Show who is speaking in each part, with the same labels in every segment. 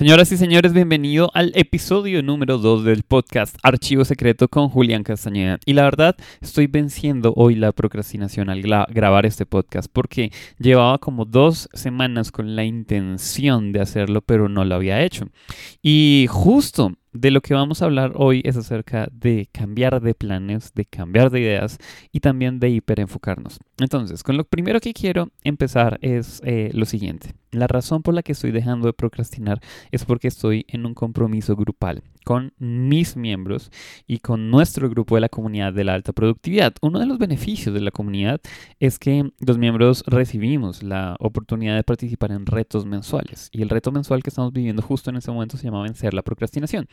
Speaker 1: Señoras y señores, bienvenido al episodio número 2 del podcast Archivo Secreto con Julián Castañeda. Y la verdad, estoy venciendo hoy la procrastinación al grabar este podcast porque llevaba como dos semanas con la intención de hacerlo, pero no lo había hecho. Y justo de lo que vamos a hablar hoy es acerca de cambiar de planes, de cambiar de ideas y también de hiperenfocarnos. Entonces, con lo primero que quiero empezar es eh, lo siguiente. La razón por la que estoy dejando de procrastinar es porque estoy en un compromiso grupal con mis miembros y con nuestro grupo de la comunidad de la alta productividad. Uno de los beneficios de la comunidad es que los miembros recibimos la oportunidad de participar en retos mensuales y el reto mensual que estamos viviendo justo en ese momento se llama vencer la procrastinación.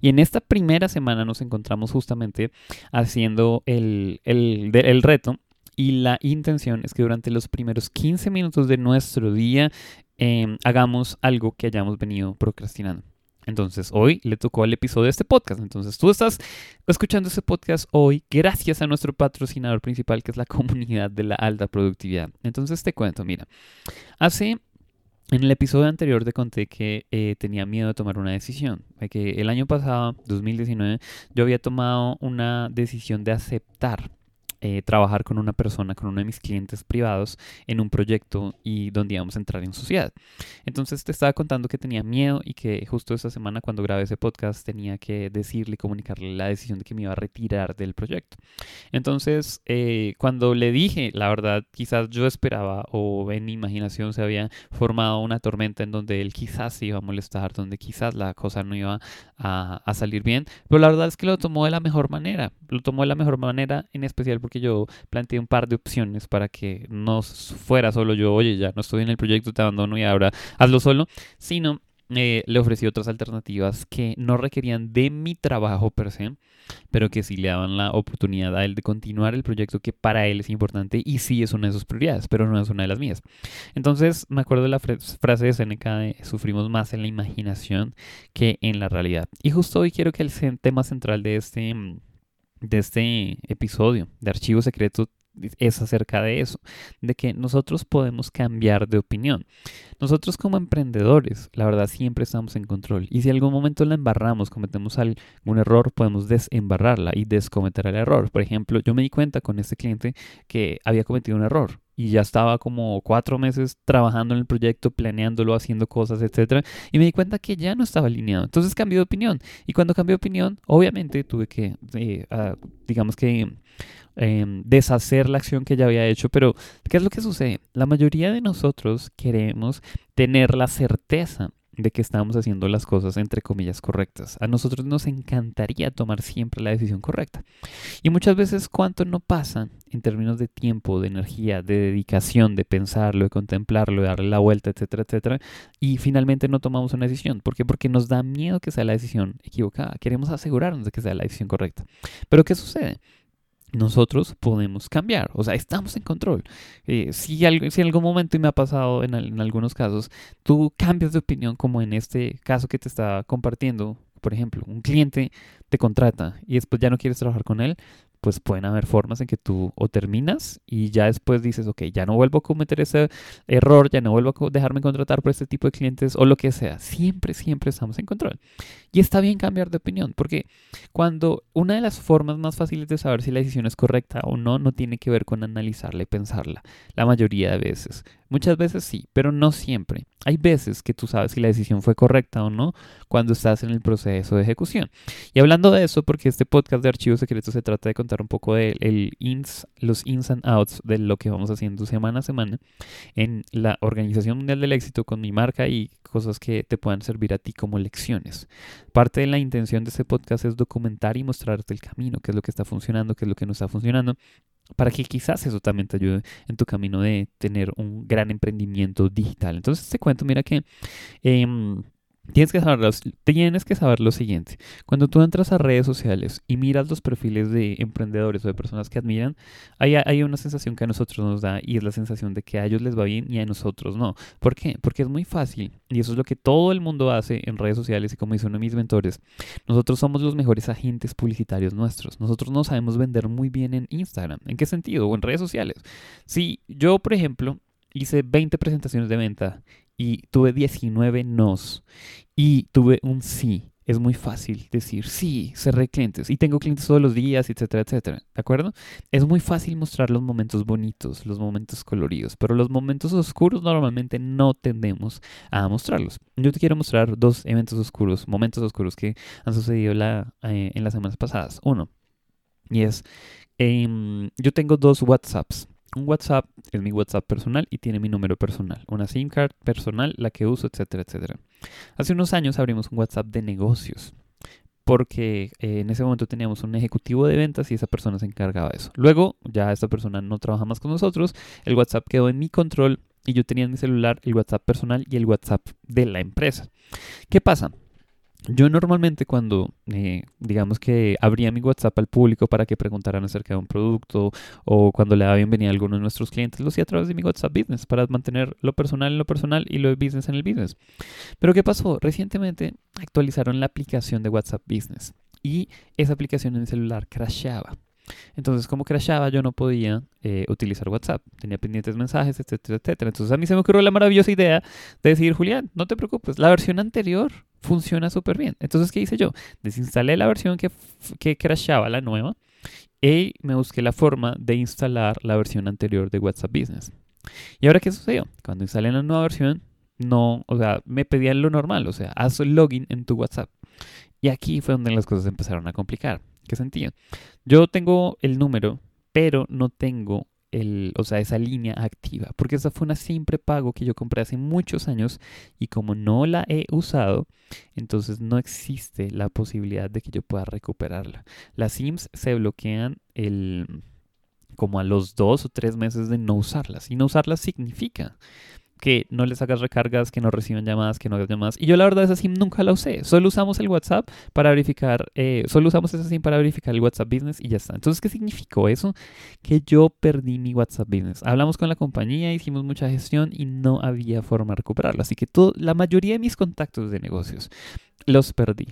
Speaker 1: Y en esta primera semana nos encontramos justamente haciendo el, el reto y la intención es que durante los primeros 15 minutos de nuestro día em, hagamos algo que hayamos venido procrastinando. Entonces, hoy le tocó al episodio de este podcast. Entonces, tú estás escuchando este podcast hoy gracias a nuestro patrocinador principal, que es la comunidad de la alta productividad. Entonces, te cuento, mira, hace en el episodio anterior te conté que eh, tenía miedo de tomar una decisión, que el año pasado, 2019, yo había tomado una decisión de aceptar eh, trabajar con una persona, con uno de mis clientes privados en un proyecto y donde íbamos a entrar en sociedad. Entonces te estaba contando que tenía miedo y que justo esa semana cuando grabé ese podcast tenía que decirle comunicarle la decisión de que me iba a retirar del proyecto. Entonces eh, cuando le dije, la verdad, quizás yo esperaba o en mi imaginación se había formado una tormenta en donde él quizás se iba a molestar, donde quizás la cosa no iba a, a salir bien, pero la verdad es que lo tomó de la mejor manera, lo tomó de la mejor manera en especial porque que yo planteé un par de opciones para que no fuera solo yo, oye, ya no estoy en el proyecto, te abandono y ahora hazlo solo, sino eh, le ofrecí otras alternativas que no requerían de mi trabajo per se, pero que sí le daban la oportunidad a él de continuar el proyecto que para él es importante y sí es una de sus prioridades, pero no es una de las mías. Entonces me acuerdo de la frase de Seneca de sufrimos más en la imaginación que en la realidad. Y justo hoy quiero que el tema central de este de este episodio de Archivo Secreto es acerca de eso, de que nosotros podemos cambiar de opinión. Nosotros como emprendedores, la verdad, siempre estamos en control. Y si algún momento la embarramos, cometemos algún error, podemos desembarrarla y descometer el error. Por ejemplo, yo me di cuenta con este cliente que había cometido un error y ya estaba como cuatro meses trabajando en el proyecto, planeándolo, haciendo cosas, etc. Y me di cuenta que ya no estaba alineado. Entonces cambié de opinión. Y cuando cambié de opinión, obviamente tuve que, eh, ah, digamos que, em, deshacer la acción que ya había hecho. Pero, ¿qué es lo que sucede? La mayoría de nosotros queremos tener la certeza de que estamos haciendo las cosas entre comillas correctas. A nosotros nos encantaría tomar siempre la decisión correcta. Y muchas veces cuánto no pasa en términos de tiempo, de energía, de dedicación, de pensarlo, de contemplarlo, de darle la vuelta, etcétera, etcétera, y finalmente no tomamos una decisión. ¿Por qué? Porque nos da miedo que sea la decisión equivocada. Queremos asegurarnos de que sea la decisión correcta. Pero ¿qué sucede? Nosotros podemos cambiar, o sea, estamos en control. Eh, si, algo, si en algún momento, y me ha pasado en, en, algunos casos, tú cambias de opinión, como en este caso que te estaba compartiendo, por ejemplo, un cliente te contrata y después ya no quieres trabajar con él, pues pueden haber formas en que tú o terminas y ya después dices, ok, ya no vuelvo a cometer ese error, ya no vuelvo a dejarme contratar por este tipo de clientes o lo que sea. Siempre, siempre estamos en control. Y está bien cambiar de opinión, porque cuando una de las formas más fáciles de saber si la decisión es correcta o no, no tiene que ver con analizarla y pensarla. La mayoría de veces. Muchas veces sí, pero no siempre. Hay veces que tú sabes si la decisión fue correcta o no cuando estás en el proceso de ejecución. Y hablando de eso, porque este podcast de archivos secretos se trata de contar un poco de el ins, los ins and outs de lo que vamos haciendo semana a semana en la Organización Mundial del Éxito con mi marca y cosas que te puedan servir a ti como lecciones. Parte de la intención de este podcast es documentar y mostrarte el camino, qué es lo que está funcionando, qué es lo que no está funcionando para que quizás eso también te ayude en tu camino de tener un gran emprendimiento digital. Entonces te cuento, mira que... Em, Tienes que, saber lo, tienes que saber lo siguiente. Cuando tú entras a redes sociales y miras los perfiles de emprendedores o de personas que admiran, hay, hay una sensación que a nosotros nos da y es la sensación de que a ellos les va bien y a nosotros no. ¿Por qué? Porque es muy fácil y eso es lo que todo el mundo hace en redes sociales y como dice uno de mis mentores, nosotros somos los mejores agentes publicitarios nuestros. Nosotros no sabemos vender muy bien en Instagram. ¿En qué sentido? O en redes sociales. Si yo, por ejemplo, hice 20 presentaciones de venta y tuve 19 nos y tuve un sí. Es muy fácil decir sí, cerré clientes y tengo clientes todos los días, etcétera, etcétera. ¿De acuerdo? Es muy fácil mostrar los momentos bonitos, los momentos coloridos, pero los momentos oscuros normalmente no tendemos a mostrarlos. Yo te quiero mostrar dos eventos oscuros, momentos oscuros que han sucedido eh, en las semanas pasadas. Uno, y es, em, yo tengo dos WhatsApps un WhatsApp es mi WhatsApp personal y tiene mi número personal. Una SIM card personal, la que uso, etcétera, etcétera. Hace unos años abrimos un WhatsApp de negocios porque eh, en ese momento teníamos un ejecutivo de ventas y esa persona se encargaba de eso. Luego, ya esta persona no trabaja más con nosotros, el WhatsApp quedó en mi control y yo tenía en mi celular el WhatsApp personal y el WhatsApp de la empresa. ¿Qué pasa? Yo normalmente cuando, eh, digamos que abría mi WhatsApp al público para que preguntaran acerca de un producto o cuando le daba bienvenida a alguno de nuestros clientes, lo hacía a través de mi WhatsApp Business para mantener lo personal en lo personal y lo de business en el business. Pero ¿qué pasó? Recientemente actualizaron la aplicación de WhatsApp Business y esa aplicación en el celular crashaba. Entonces, como crashaba, yo no podía eh, utilizar WhatsApp. Tenía pendientes mensajes, etcétera, etcétera. Entonces, a mí se me ocurrió la maravillosa idea de decir, Julián, no te preocupes, la versión anterior funciona súper bien. Entonces, ¿qué hice yo? Desinstalé la versión que, que crashaba, la nueva, y me busqué la forma de instalar la versión anterior de WhatsApp Business. ¿Y ahora qué sucedió? Cuando instalé la nueva versión, no, o sea, me pedían lo normal, o sea, haz login en tu WhatsApp. Y aquí fue donde las cosas empezaron a complicar. ¿Qué sentido? Yo tengo el número, pero no tengo el, o sea, esa línea activa, porque esa fue una simple pago que yo compré hace muchos años y como no la he usado, entonces no existe la posibilidad de que yo pueda recuperarla. Las SIMs se bloquean el como a los dos o tres meses de no usarlas. Y no usarlas significa que no les hagas recargas, que no reciban llamadas, que no hagas llamadas. Y yo la verdad esa SIM nunca la usé. Solo usamos el WhatsApp para verificar, eh, solo usamos esa SIM para verificar el WhatsApp Business y ya está. Entonces, ¿qué significó eso? Que yo perdí mi WhatsApp Business. Hablamos con la compañía, hicimos mucha gestión y no había forma de recuperarlo. Así que todo, la mayoría de mis contactos de negocios los perdí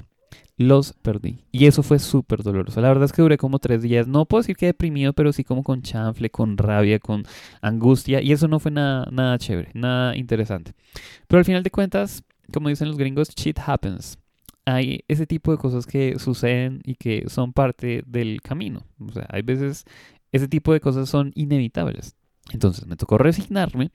Speaker 1: los perdí. Y eso fue súper doloroso. La verdad es que duré como tres días. No puedo decir que deprimido, pero sí como con chanfle, con rabia, con angustia. Y eso no fue nada, nada chévere, nada interesante. Pero al final de cuentas, como dicen los gringos, shit happens. Hay ese tipo de cosas que suceden y que son parte del camino. O sea, hay veces ese tipo de cosas son inevitables. Entonces me tocó resignarme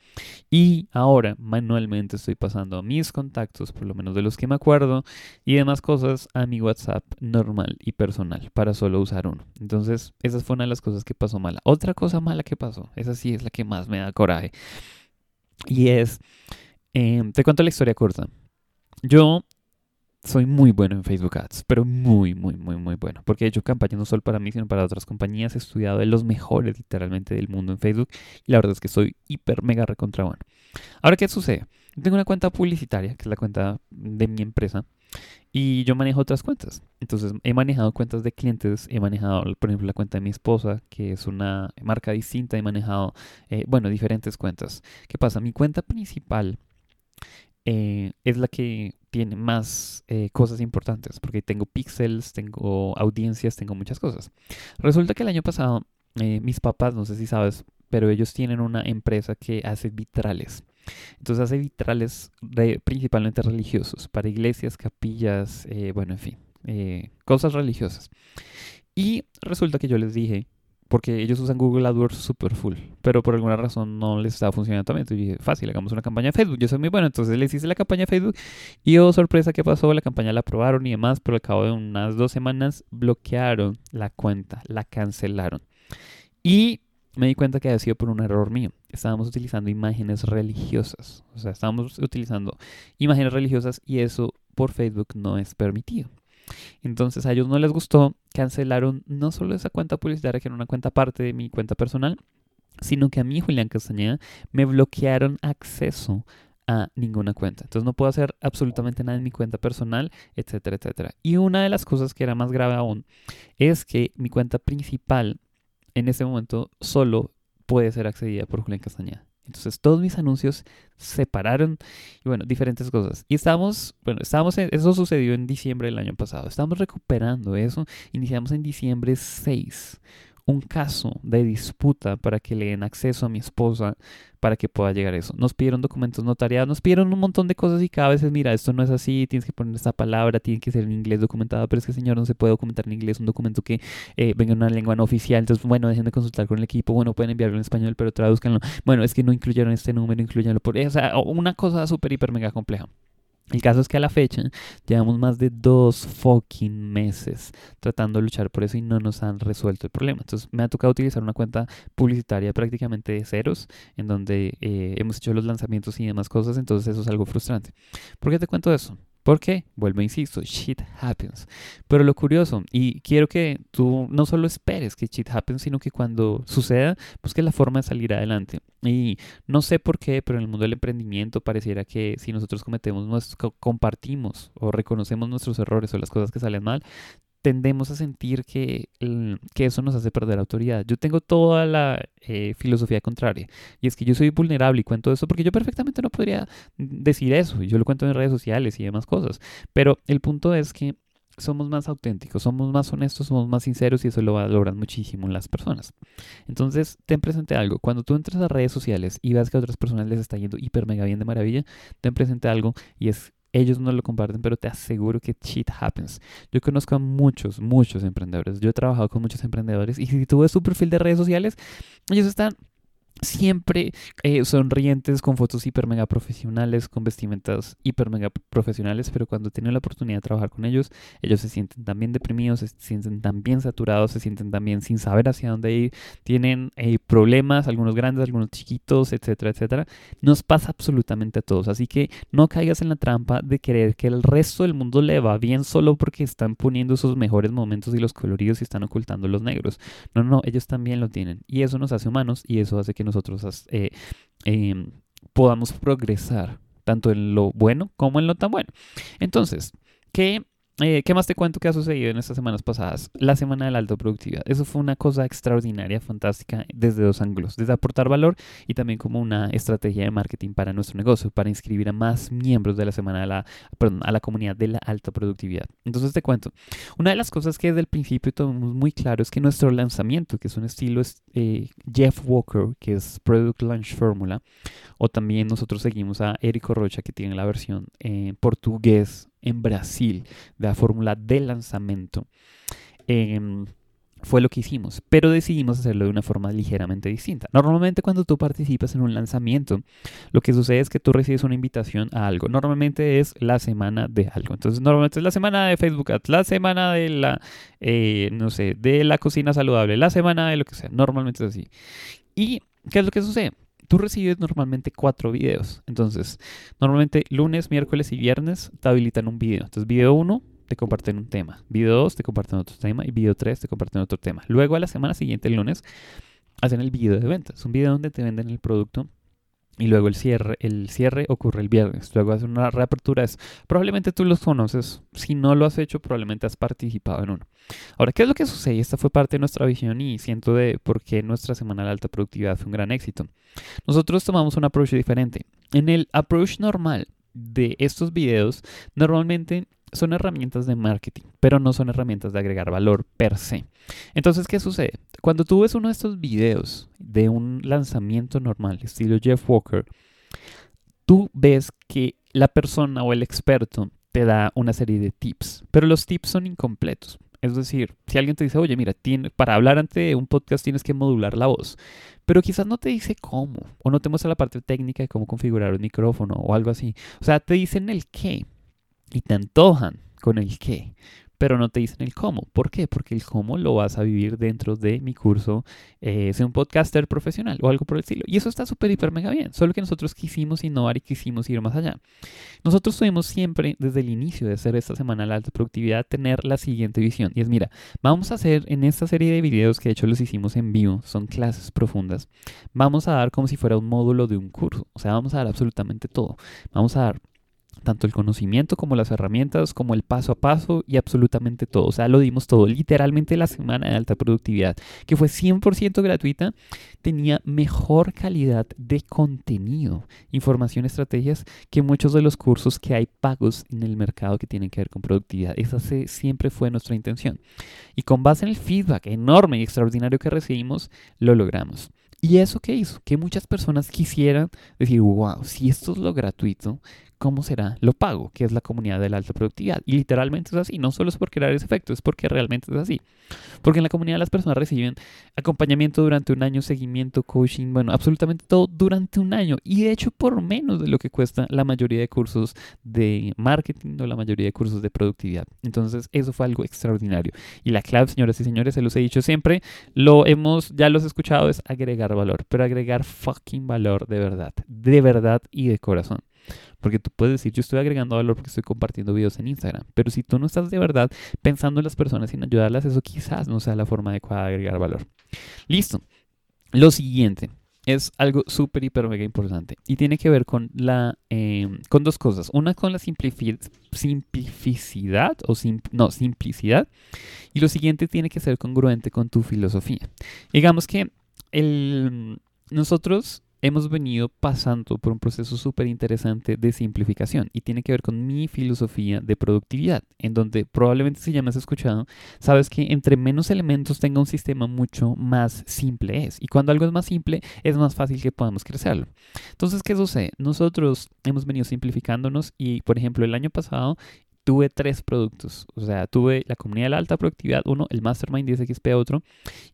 Speaker 1: y ahora manualmente estoy pasando mis contactos, por lo menos de los que me acuerdo, y demás cosas a mi WhatsApp normal y personal para solo usar uno. Entonces esa fue una de las cosas que pasó mala. Otra cosa mala que pasó, esa sí es la que más me da coraje, y es, em, te cuento la historia corta. Yo soy muy bueno en Facebook Ads, pero muy, muy, muy, muy bueno. Porque he hecho campañas no solo para mí, sino para otras compañías. He estudiado de los mejores literalmente del mundo en Facebook. Y la verdad es que soy hiper, mega recontra bueno. Ahora, ¿qué sucede? Tengo una cuenta publicitaria, que es la cuenta de mi empresa. Y yo manejo otras cuentas. Entonces, he manejado cuentas de clientes. He manejado, por ejemplo, la cuenta de mi esposa, que es una marca distinta. He manejado, eh, bueno, diferentes cuentas. ¿Qué pasa? Mi cuenta principal eh, es la que tiene más eh, cosas importantes, porque tengo pixels, tengo audiencias, tengo muchas cosas. Resulta que el año pasado, eh, mis papás, no sé si sabes, pero ellos tienen una empresa que hace vitrales. Entonces hace vitrales principalmente religiosos, para iglesias, capillas, bueno, en fin, cosas religiosas. Y resulta que yo les dije porque ellos usan Google AdWords super full, pero por alguna razón no les estaba funcionando también. Entonces dije, fácil, hagamos una campaña de Facebook. Yo soy muy bueno, entonces les hice la campaña de Facebook y oh sorpresa, ¿qué pasó? La campaña la aprobaron y demás, pero al cabo de unas dos semanas bloquearon la cuenta, la cancelaron. Y me di cuenta que había sido por un error mío. Estábamos utilizando imágenes religiosas, o sea, estábamos utilizando imágenes religiosas y eso por Facebook no es permitido. Entonces a ellos no les gustó, cancelaron no solo esa cuenta publicitaria, que era una cuenta aparte de mi cuenta personal, sino que a mí, Julián Castañeda, me bloquearon acceso a ninguna cuenta. Entonces no puedo hacer absolutamente nada en mi cuenta personal, etcétera, etcétera. Y una de las cosas que era más grave aún es que mi cuenta principal en ese momento solo puede ser accedida por Julián Castañeda. Entonces todos mis anuncios se pararon y bueno, diferentes cosas. Y estábamos, bueno, estábamos, eso sucedió en diciembre del año pasado. Estamos recuperando eso. Iniciamos en diciembre 6. Un caso de disputa para que le den acceso a mi esposa para que pueda llegar a eso. Nos pidieron documentos notariados, nos pidieron un montón de cosas y cada vez es, mira, esto no es así, tienes que poner esta palabra, tiene que ser en inglés documentado, pero es que señor no se puede documentar en inglés un documento que eh, venga en una lengua no oficial, entonces bueno, dejen de consultar con el equipo, bueno, pueden enviarlo en español, pero traduzcanlo. Bueno, es que no incluyeron este número, incluyanlo por... O sea, una cosa súper, hiper, mega compleja. El caso es que a la fecha llevamos más de dos fucking meses tratando de luchar por eso y no nos han resuelto el problema. Entonces me ha tocado utilizar una cuenta publicitaria prácticamente de ceros en donde eh, hemos hecho los lanzamientos y demás cosas. Entonces eso es algo frustrante. ¿Por qué te cuento eso? Porque, vuelvo, insisto, shit happens. Pero lo curioso, y quiero que tú no solo esperes que shit happens, sino que cuando suceda, busques la forma de salir adelante. Y no sé por qué, pero en el mundo del emprendimiento pareciera que si nosotros cometemos, compartimos o reconocemos nuestros errores o las cosas que salen mal, tendemos a sentir que, que, eso nos hace perder autoridad. Yo tengo toda la eh, filosofía contraria y es que yo soy vulnerable y cuento eso porque yo perfectamente no podría decir eso yo lo cuento en redes sociales y demás cosas. Pero el punto es que somos más auténticos, somos más honestos, somos más sinceros y eso lo valoran muchísimo las personas. Entonces, ten presente algo. Cuando tú entras a redes sociales y ves que a otras personas les está yendo hiper mega bien de maravilla, ten presente algo y es ellos no lo comparten, pero te aseguro que shit happens. Yo conozco a muchos, muchos emprendedores. Yo he trabajado con muchos emprendedores y si tú ves su perfil de redes sociales, ellos están siempre eh, sonrientes, con fotos hiper mega profesionales, con vestimentas hiper mega profesionales, pero cuando tienen la oportunidad de trabajar con ellos, ellos se sienten también deprimidos, se sienten también saturados, se sienten también sin saber hacia dónde ir, tienen eh, problemas, algunos grandes, algunos chiquitos, etcétera, etcétera. Nos pasa absolutamente a todos, así que no caigas en la trampa de creer que el resto del mundo le va bien solo porque están poniendo sus mejores momentos y los coloridos y están ocultando los negros. No, no, ellos también lo tienen y eso nos hace humanos y eso hace que nosotros eh, em, podamos progresar tanto en lo bueno como en lo tan bueno. Entonces, ¿qué eh, ¿Qué más te cuento que ha sucedido en estas semanas pasadas? La semana de la alta productividad. Eso fue una cosa extraordinaria, fantástica, desde dos ángulos. Desde aportar valor y también como una estrategia de marketing para nuestro negocio, para inscribir a más miembros de la semana de la, a la comunidad de la alta productividad. Entonces te cuento, una de las cosas que desde el principio tomamos muy claro es que nuestro lanzamiento, que es un estilo eh, Jeff Walker, que es Product Launch Formula, o también nosotros seguimos a Erico Rocha, que tiene la versión en portugués en Brasil, de la fórmula de lanzamiento. Em, fue lo que hicimos, pero decidimos hacerlo de una forma ligeramente distinta. Normalmente cuando tú participas en un lanzamiento, lo que sucede es que tú recibes una invitación a algo. Normalmente es la semana de algo. Entonces, normalmente es la semana de Facebook Ads, la semana de la, eh, no sé, de la cocina saludable, la semana de lo que sea. Normalmente es así. ¿Y qué es lo que sucede? Tú recibes normalmente cuatro videos. Entonces, normalmente lunes, miércoles y viernes te habilitan un video. Entonces, video 1 te comparten un tema. Video 2 te comparten otro tema. Y video 3 te comparten otro tema. Luego, a la semana siguiente, el lunes, hacen el video de ventas. Un video donde te venden el producto y luego el cierre, el cierre ocurre el viernes. Luego hace una reapertura. Es, probablemente tú los conoces. Si no lo has hecho, probablemente has participado en uno. Ahora, ¿qué es lo que sucede? Esta fue parte de nuestra visión y siento de por qué nuestra semana de alta productividad fue un gran éxito. Nosotros tomamos un approach diferente. En el approach normal de estos videos, normalmente son herramientas de marketing, pero no son herramientas de agregar valor per se. Entonces, ¿qué sucede? Cuando tú ves uno de estos videos de un lanzamiento normal, estilo Jeff Walker, tú ves que la persona o el experto te da una serie de tips, pero los tips son incompletos. Es decir, si alguien te dice, oye, mira, para hablar ante un podcast tienes que modular la voz, pero quizás no te dice cómo, o no te muestra la parte técnica de cómo configurar un micrófono o algo así. O sea, te dicen el qué y te antojan con el qué pero no te dicen el cómo. ¿Por qué? Porque el cómo lo vas a vivir dentro de mi curso, eh, un podcaster profesional o algo por el estilo. Y eso está súper, hiper, mega bien. Solo que nosotros quisimos innovar y quisimos ir más allá. Nosotros tuvimos siempre, desde el inicio de hacer esta semana la alta productividad, tener la siguiente visión. Y es, mira, vamos a hacer en esta serie de videos que de hecho los hicimos en vivo, son clases profundas, vamos a dar como si fuera un módulo de un curso. O sea, vamos a dar absolutamente todo. Vamos a dar tanto el conocimiento como las herramientas, como el paso a paso y absolutamente todo. O sea, lo dimos todo. Literalmente la semana de alta productividad, que fue 100% gratuita, tenía mejor calidad de contenido, información, estrategias que muchos de los cursos que hay pagos en el mercado que tienen que ver con productividad. Esa siempre fue nuestra intención. Y con base en el feedback enorme y extraordinario que recibimos, lo logramos. ¿Y eso qué hizo? Que muchas personas quisieran decir, wow, si esto es lo gratuito, ¿cómo será? Lo pago, que es la comunidad de la alta productividad. Y literalmente es así, no solo es por crear ese efecto, es porque realmente es así. Porque en la comunidad las personas reciben acompañamiento durante un año, seguimiento, coaching, bueno, absolutamente todo durante un año. Y de hecho por menos de lo que cuesta la mayoría de cursos de marketing o la mayoría de cursos de productividad. Entonces eso fue algo extraordinario. Y la clave, señoras y señores, se los he dicho siempre, lo hemos, ya los he escuchado, es agregar valor, pero agregar fucking valor de verdad, de verdad y de corazón. Porque tú puedes decir, yo estoy agregando valor porque estoy compartiendo videos en Instagram. Pero si tú no estás de verdad pensando en las personas sin ayudarlas, eso quizás no sea la forma adecuada de agregar valor. Listo. Lo siguiente es algo súper, hiper, mega importante. Y tiene que ver con, la, em, con dos cosas. Una con la simplicidad, o no, simplicidad. Y lo siguiente tiene que ser congruente con tu filosofía. Digamos que el, nosotros hemos venido pasando por un proceso súper interesante de simplificación y tiene que ver con mi filosofía de productividad, en donde probablemente si ya me has escuchado, sabes que entre menos elementos tenga un sistema mucho más simple es. Y cuando algo es más simple, es más fácil que podamos crecerlo. Entonces, ¿qué sucede? Nosotros hemos venido simplificándonos y, por ejemplo, el año pasado tuve tres productos. O sea, tuve la comunidad de la alta productividad, uno, el Mastermind 10XP otro,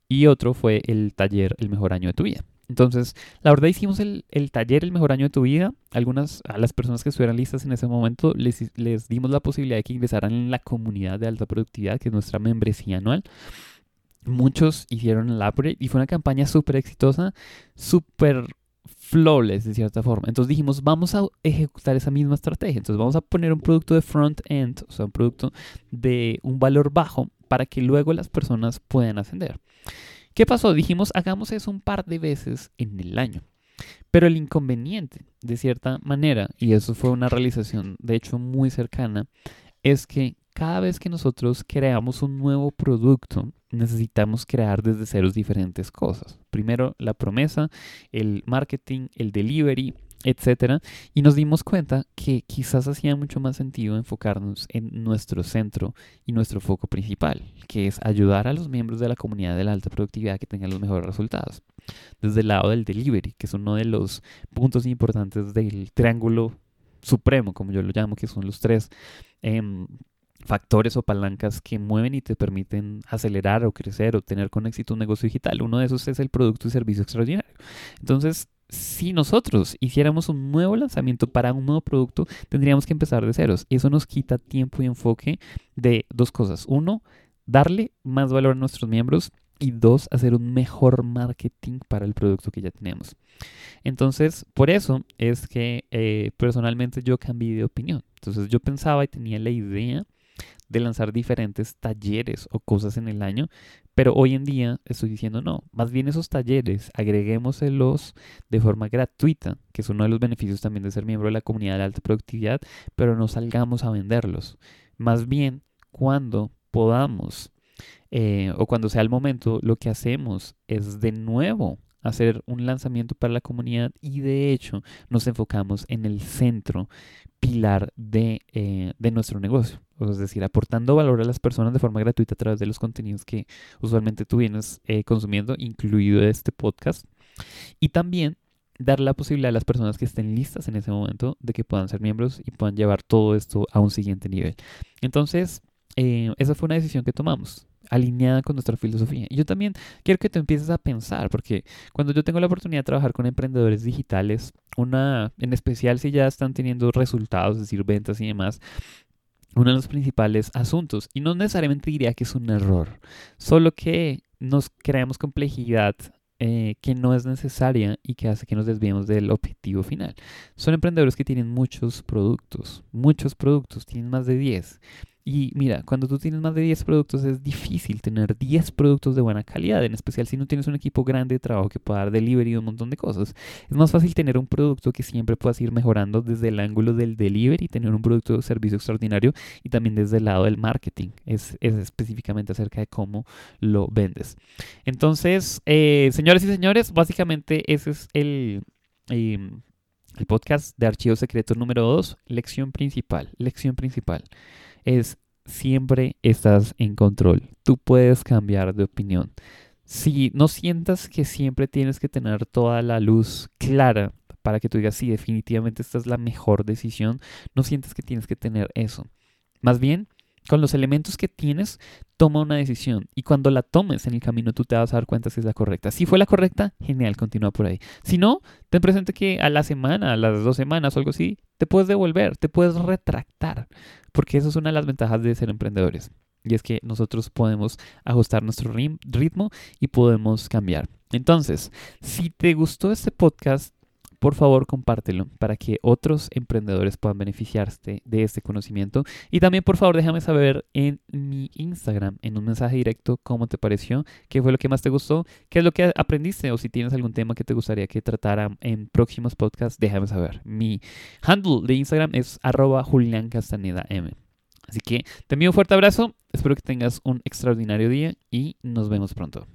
Speaker 1: y otro fue el taller El mejor año de tu vida. Entonces, la verdad hicimos el, taller El mejor año de tu vida. Algunas, a las personas que estuvieran listas en ese momento, les, les dimos la posibilidad de que ingresaran en la comunidad de alta productividad, que es nuestra membresía anual. Muchos hicieron el upgrade y fue una campaña súper exitosa, súper flawless de cierta forma. Entonces dijimos, vamos a ejecutar esa misma estrategia. Entonces vamos a poner un producto de front-end, o sea, un producto de un valor bajo para que luego las personas puedan ascender. ¿Qué pasó? Dijimos, hagamos eso un par de veces en el año. Pero el inconveniente, de cierta manera, y eso fue una realización de hecho muy cercana, es que cada vez que nosotros creamos un nuevo producto, necesitamos crear desde ceros diferentes cosas. Primero la promesa, el marketing, el delivery, etcétera, y nos dimos cuenta que quizás hacía mucho más sentido enfocarnos en nuestro centro y nuestro foco principal, que es ayudar a los miembros de la comunidad de la alta productividad que tengan los mejores resultados. Desde el lado del delivery, que es uno de los puntos importantes del triángulo supremo, como yo lo llamo, que son los tres em, factores o palancas que mueven y te permiten acelerar o crecer o tener con éxito un negocio digital. Uno de esos es el producto y servicio extraordinario. Entonces, si nosotros hiciéramos un nuevo lanzamiento para un nuevo producto, tendríamos que empezar de ceros. Eso nos quita tiempo y enfoque de dos cosas. Uno, darle más valor a nuestros miembros y dos, hacer un mejor marketing para el producto que ya tenemos. Entonces, por eso es que eh, personalmente yo cambié de opinión. Entonces yo pensaba y tenía la idea de lanzar diferentes talleres o cosas en el año, pero hoy en día estoy diciendo no, más bien esos talleres agreguémoselos de forma gratuita, que es uno de los beneficios también de ser miembro de la comunidad de alta productividad, pero no salgamos a venderlos. Más bien, cuando podamos eh, o cuando sea el momento, lo que hacemos es de nuevo hacer un lanzamiento para la comunidad y de hecho nos enfocamos en el centro pilar de, eh, de nuestro negocio es decir, aportando valor a las personas de forma gratuita a través de los contenidos que usualmente tú vienes eh, consumiendo, incluido este podcast. Y también dar la posibilidad a las personas que estén listas en ese momento de que puedan ser miembros y puedan llevar todo esto a un siguiente nivel. Entonces, eh, esa fue una decisión que tomamos alineada con nuestra filosofía. Y yo también quiero que te empieces a pensar, porque cuando yo tengo la oportunidad de trabajar con emprendedores digitales, una, en especial si ya están teniendo resultados, es decir, ventas y demás, uno de los principales asuntos. Y no necesariamente diría que es un error, solo que nos creamos complejidad eh, que no es necesaria y que hace que nos desviemos del objetivo final. Son emprendedores que tienen muchos productos, muchos productos, tienen más de 10. Y mira, cuando tú tienes más de 10 productos es difícil tener 10 productos de buena calidad, en especial si no tienes un equipo grande de trabajo que pueda dar delivery y un montón de cosas. Es más fácil tener un producto que siempre puedas ir mejorando desde el ángulo del delivery, tener un producto de servicio extraordinario y también desde el lado del marketing. Es, específicamente acerca de cómo lo vendes. Entonces, eh, señores y señores, básicamente ese es el... Em, podcast de Archivo Secreto número 2, lección principal. Lección principal es siempre estás en control. Tú puedes cambiar de opinión. Si no sientas que siempre tienes que tener toda la luz clara para que tú digas, sí, definitivamente esta es la mejor decisión, no sientas que tienes que tener eso. Más bien, con los elementos que tienes, toma una decisión. Y cuando la tomes en el camino, tú te vas a dar cuenta si es la correcta. Si fue la correcta, genial, continúa por ahí. Si no, ten presente que a la semana, a las dos semanas o algo así, te puedes devolver, te puedes retractar. Porque eso es una de las ventajas de ser emprendedores. Y es que nosotros podemos ajustar nuestro ritmo y podemos cambiar. Entonces, si te gustó este podcast, por favor compártelo para que otros emprendedores puedan beneficiarse de este conocimiento. Y también por favor déjame saber en mi Instagram, en un mensaje directo, cómo te pareció, qué fue lo que más te gustó, qué es lo que aprendiste o si tienes algún tema que te gustaría que tratara en próximos podcasts, déjame saber. Mi handle de Instagram es arroba Julián Castaneda M. Así que te envío un fuerte abrazo, espero que tengas un extraordinario día y nos vemos pronto.